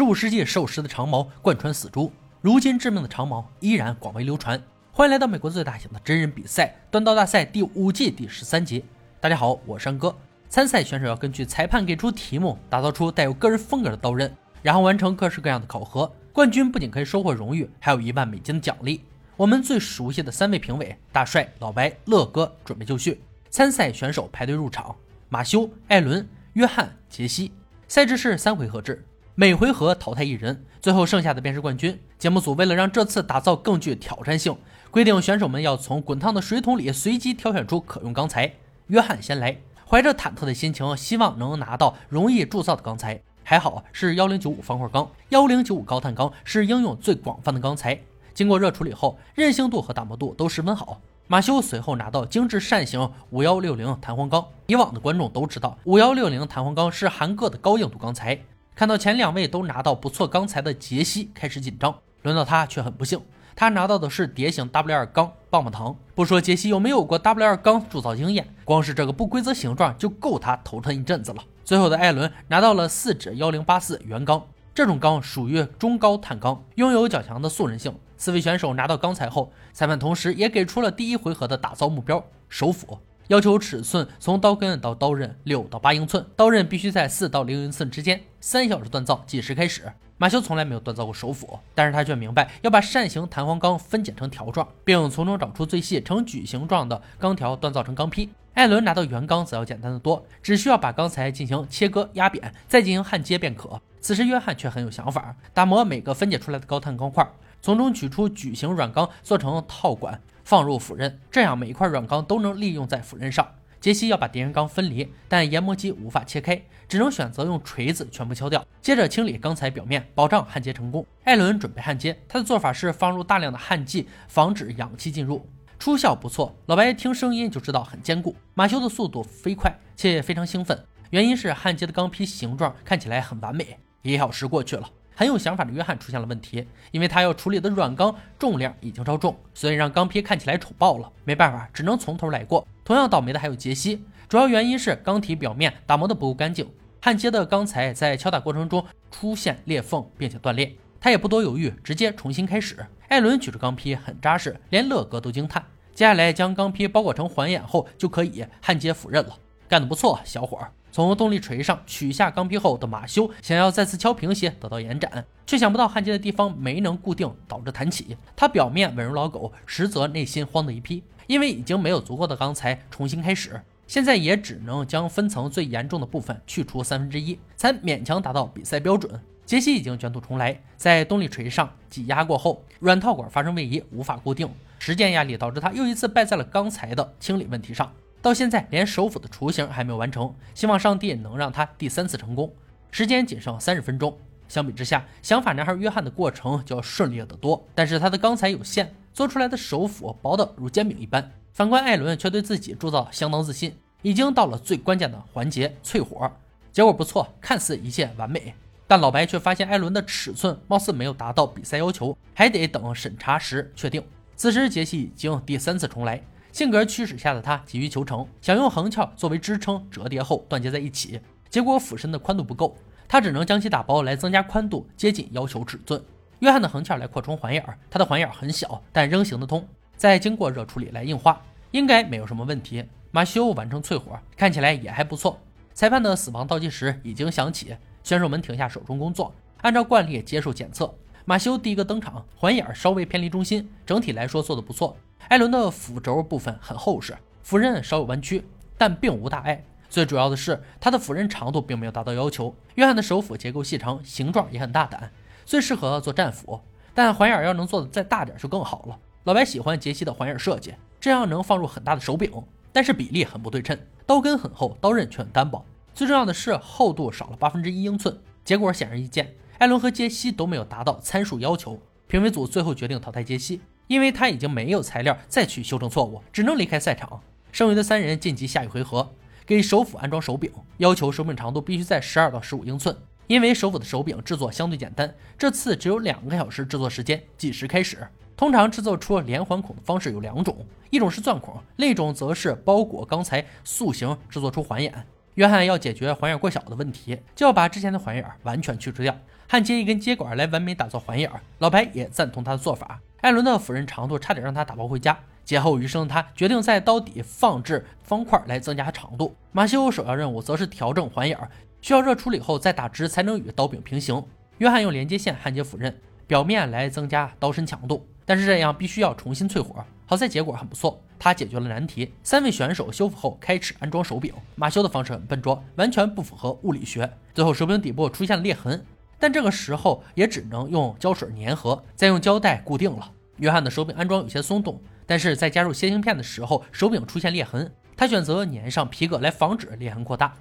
十五世纪授时的长矛贯穿死猪，如今致命的长矛依然广为流传。欢迎来到美国最大型的真人比赛——断刀大赛第五季第十三集。大家好，我是山哥。参赛选手要根据裁判给出题目，打造出带有个人风格的刀刃，然后完成各式各样的考核。冠军不仅可以收获荣誉，还有一万美金的奖励。我们最熟悉的三位评委大帅、老白、乐哥准备就绪。参赛选手排队入场：马修、艾伦、约翰、杰西。赛制是三回合制。每回合淘汰一人，最后剩下的便是冠军。节目组为了让这次打造更具挑战性，规定选手们要从滚烫的水桶里随机挑选出可用钢材。约翰先来，怀着忐忑的心情，希望能拿到容易铸造的钢材。还好是幺零九五方块钢，幺零九五高碳钢是应用最广泛的钢材，经过热处理后，韧性度和打磨度都十分好。马修随后拿到精致扇形五幺六零弹簧钢。以往的观众都知道，五幺六零弹簧钢是韩铬的高硬度钢材。看到前两位都拿到不错钢材的杰西开始紧张，轮到他却很不幸，他拿到的是蝶形 W 二钢棒棒糖。不说杰西有没有过 W 二钢铸造经验，光是这个不规则形状就够他头疼一阵子了。最后的艾伦拿到了四指幺零八四圆钢，这种钢属于中高碳钢，拥有较强的速韧性。四位选手拿到钢材后，裁判同时也给出了第一回合的打造目标——手斧。要求尺寸从刀根到刀刃六到八英寸，刀刃必须在四到零英寸之间。三小时锻造计时开始。马修从来没有锻造过手斧，但是他却明白要把扇形弹簧钢分解成条状，并从中找出最细呈矩形状的钢条锻造成钢坯。艾伦拿到圆钢则要简单的多，只需要把钢材进行切割压扁，再进行焊接便可。此时约翰却很有想法，打磨每个分解出来的高碳钢块，从中取出矩形软钢做成套管。放入斧刃，这样每一块软钢都能利用在斧刃上。杰西要把敌人钢分离，但研磨机无法切开，只能选择用锤子全部敲掉。接着清理钢材表面，保障焊接成功。艾伦准备焊接，他的做法是放入大量的焊剂，防止氧气进入，出效不错。老白听声音就知道很坚固。马修的速度飞快，且非常兴奋，原因是焊接的钢坯形状看起来很完美。一小时过去了。很有想法的约翰出现了问题，因为他要处理的软钢重量已经超重，所以让钢坯看起来丑爆了。没办法，只能从头来过。同样倒霉的还有杰西，主要原因是钢体表面打磨的不够干净，焊接的钢材在敲打过程中出现裂缝并且断裂。他也不多犹豫，直接重新开始。艾伦举着钢坯很扎实，连乐哥都惊叹。接下来将钢坯包裹成环眼后，就可以焊接斧刃了。干得不错，小伙儿。从动力锤上取下钢坯后的马修想要再次敲平些，得到延展，却想不到焊接的地方没能固定，导致弹起。他表面稳如老狗，实则内心慌得一批，因为已经没有足够的钢材重新开始，现在也只能将分层最严重的部分去除三分之一，才勉强达到比赛标准。杰西已经卷土重来，在动力锤上挤压过后，软套管发生位移，无法固定，时间压力导致他又一次败在了钢材的清理问题上。到现在连手斧的雏形还没有完成，希望上帝能让他第三次成功。时间仅剩三十分钟，相比之下，想法男孩约翰的过程就要顺利得多。但是他的钢材有限，做出来的手斧薄得如煎饼一般。反观艾伦却对自己铸造相当自信，已经到了最关键的环节——淬火。结果不错，看似一切完美，但老白却发现艾伦的尺寸貌似没有达到比赛要求，还得等审查时确定。此时杰西已经第三次重来。性格驱使下的他急于求成，想用横翘作为支撑折叠后断接在一起，结果俯身的宽度不够，他只能将其打包来增加宽度，接近要求尺寸。约翰的横翘来扩充环眼儿，他的环眼很小，但仍行得通。再经过热处理来硬化，应该没有什么问题。马修完成淬火，看起来也还不错。裁判的死亡倒计时已经响起，选手们停下手中工作，按照惯例接受检测。马修第一个登场，环眼稍微偏离中心，整体来说做得不错。艾伦的斧轴部分很厚实，斧刃稍有弯曲，但并无大碍。最主要的是，他的斧刃长度并没有达到要求。约翰的手斧结构细长，形状也很大胆，最适合做战斧。但环眼要能做的再大点就更好了。老白喜欢杰西的环眼设计，这样能放入很大的手柄，但是比例很不对称，刀根很厚，刀刃却很单薄。最重要的是厚度少了八分之一英寸。结果显而易见，艾伦和杰西都没有达到参数要求。评委组最后决定淘汰杰西。因为他已经没有材料再去修正错误，只能离开赛场。剩余的三人晋级下一回合，给手斧安装手柄，要求手柄长度必须在十二到十五英寸。因为手斧的手柄制作相对简单，这次只有两个小时制作时间，计时开始。通常制作出连环孔的方式有两种，一种是钻孔，另一种则是包裹钢材塑形制作出环眼。约翰要解决环眼过小的问题，就要把之前的环眼完全去除掉，焊接一根接管来完美打造环眼，老白也赞同他的做法。艾伦的斧刃长度差点让他打包回家。劫后余生的他决定在刀底放置方块来增加长度。马修首要任务则是调整环眼，需要热处理后再打直才能与刀柄平行。约翰用连接线焊接斧刃表面来增加刀身强度，但是这样必须要重新淬火。好在结果很不错，他解决了难题。三位选手修复后开始安装手柄。马修的方式很笨拙，完全不符合物理学。最后手柄底部出现了裂痕，但这个时候也只能用胶水粘合，再用胶带固定了。约翰的手柄安装有些松动。但是在加入楔形片的时候，手柄出现裂痕，他选择粘上皮革来防止裂痕扩大。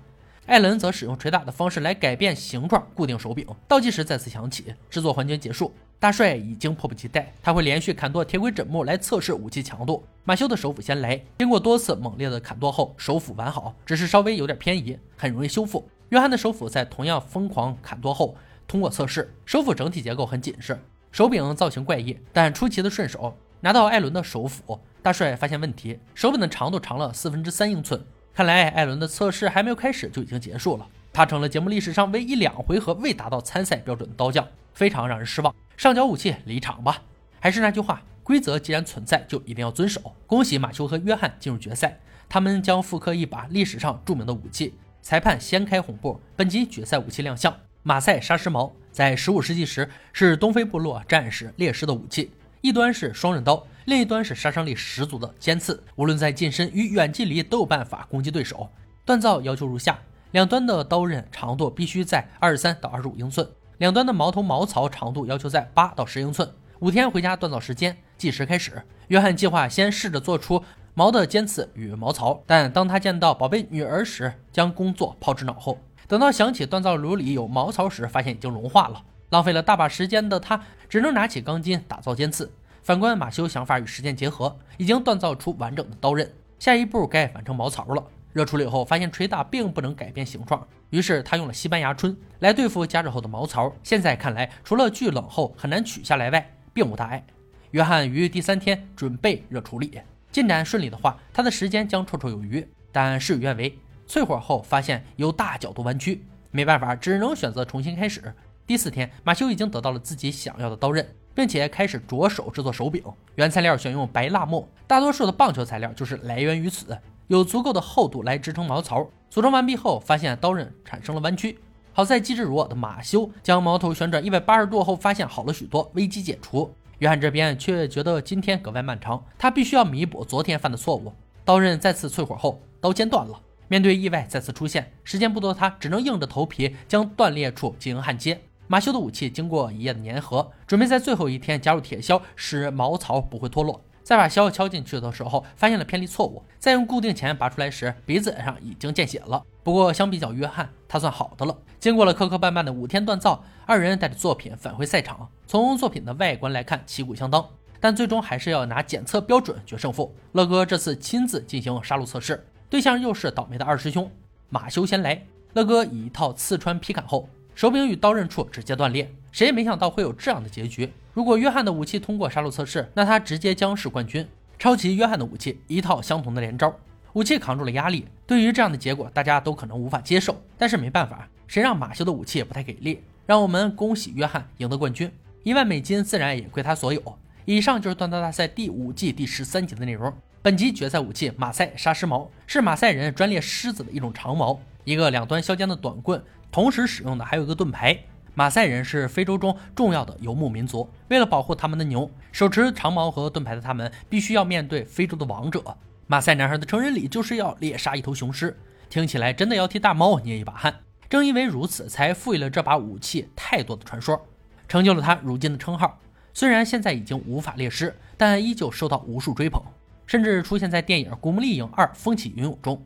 艾伦则使用捶打的方式来改变形状，固定手柄。倒计时再次响起，制作环节结束。大帅已经迫不及待，他会连续砍剁铁轨枕木来测试武器强度。马修的手斧先来，经过多次猛烈的砍剁后，手斧完好，只是稍微有点偏移，很容易修复。约翰的手斧在同样疯狂砍剁后通过测试，手斧整体结构很紧实，手柄造型怪异，但出奇的顺手。拿到艾伦的手斧，大帅发现问题，手柄的长度长了四分之三英寸。看来艾伦的测试还没有开始就已经结束了，他成了节目历史上唯一两回合未达到参赛标准的刀匠，非常让人失望。上交武器离场吧。还是那句话，规则既然存在，就一定要遵守。恭喜马修和约翰进入决赛，他们将复刻一把历史上著名的武器。裁判掀开红布，本集决赛武器亮相——马赛沙狮矛，在十五世纪时是东非部落战士猎狮的武器。一端是双刃刀，另一端是杀伤力十足的尖刺，无论在近身与远距离都有办法攻击对手。锻造要求如下：两端的刀刃长度必须在二十三到二十五英寸，两端的矛头矛槽长度要求在八到十英寸。五天回家锻造时间计时开始。约翰计划先试着做出矛的尖刺与矛槽，但当他见到宝贝女儿时，将工作抛之脑后。等到想起锻造炉里有矛槽时，发现已经融化了。浪费了大把时间的他，只能拿起钢筋打造尖刺。反观马修，想法与实践结合，已经锻造出完整的刀刃。下一步该完成毛槽了。热处理后发现锤打并不能改变形状，于是他用了西班牙春来对付加热后的毛槽。现在看来，除了巨冷后很难取下来外，并无大碍。约翰于第三天准备热处理，进展顺利的话，他的时间将绰绰有余。但事与愿违，淬火后发现有大角度弯曲，没办法，只能选择重新开始。第四天，马修已经得到了自己想要的刀刃，并且开始着手制作手柄。原材料选用白蜡木，大多数的棒球材料就是来源于此，有足够的厚度来支撑毛槽。组装完毕后，发现刀刃产生了弯曲。好在机智如我的马修将矛头旋转一百八十度后，发现好了许多，危机解除。约翰这边却觉得今天格外漫长，他必须要弥补昨天犯的错误。刀刃再次淬火后，刀尖断了。面对意外再次出现，时间不多，他只能硬着头皮将断裂处进行焊接。马修的武器经过一夜的粘合，准备在最后一天加入铁销，使矛槽不会脱落。在把销敲进去的时候，发现了偏离错误。在用固定钳拔出来时，鼻子上已经见血了。不过相比较约翰，他算好的了。经过了磕磕绊绊的五天锻造，二人带着作品返回赛场。从作品的外观来看，旗鼓相当，但最终还是要拿检测标准决胜负。乐哥这次亲自进行杀戮测试，对象又是倒霉的二师兄马修先来。乐哥以一套刺穿劈砍后。手柄与刀刃处直接断裂，谁也没想到会有这样的结局。如果约翰的武器通过杀戮测试，那他直接将是冠军。抄袭约翰的武器，一套相同的连招，武器扛住了压力。对于这样的结果，大家都可能无法接受。但是没办法，谁让马修的武器也不太给力。让我们恭喜约翰赢得冠军，一万美金自然也归他所有。以上就是锻造大赛第五季第十三集的内容。本集决赛武器马赛沙狮矛是马赛人专猎狮子的一种长矛，一个两端削尖的短棍。同时使用的还有一个盾牌。马赛人是非洲中重要的游牧民族，为了保护他们的牛，手持长矛和盾牌的他们必须要面对非洲的王者。马赛男孩的成人礼就是要猎杀一头雄狮，听起来真的要替大猫捏一把汗。正因为如此，才赋予了这把武器太多的传说，成就了他如今的称号。虽然现在已经无法猎狮，但依旧受到无数追捧，甚至出现在电影《古墓丽影二：风起云涌》中。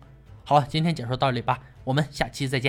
好了，今天解说到这里吧，我们下期再见。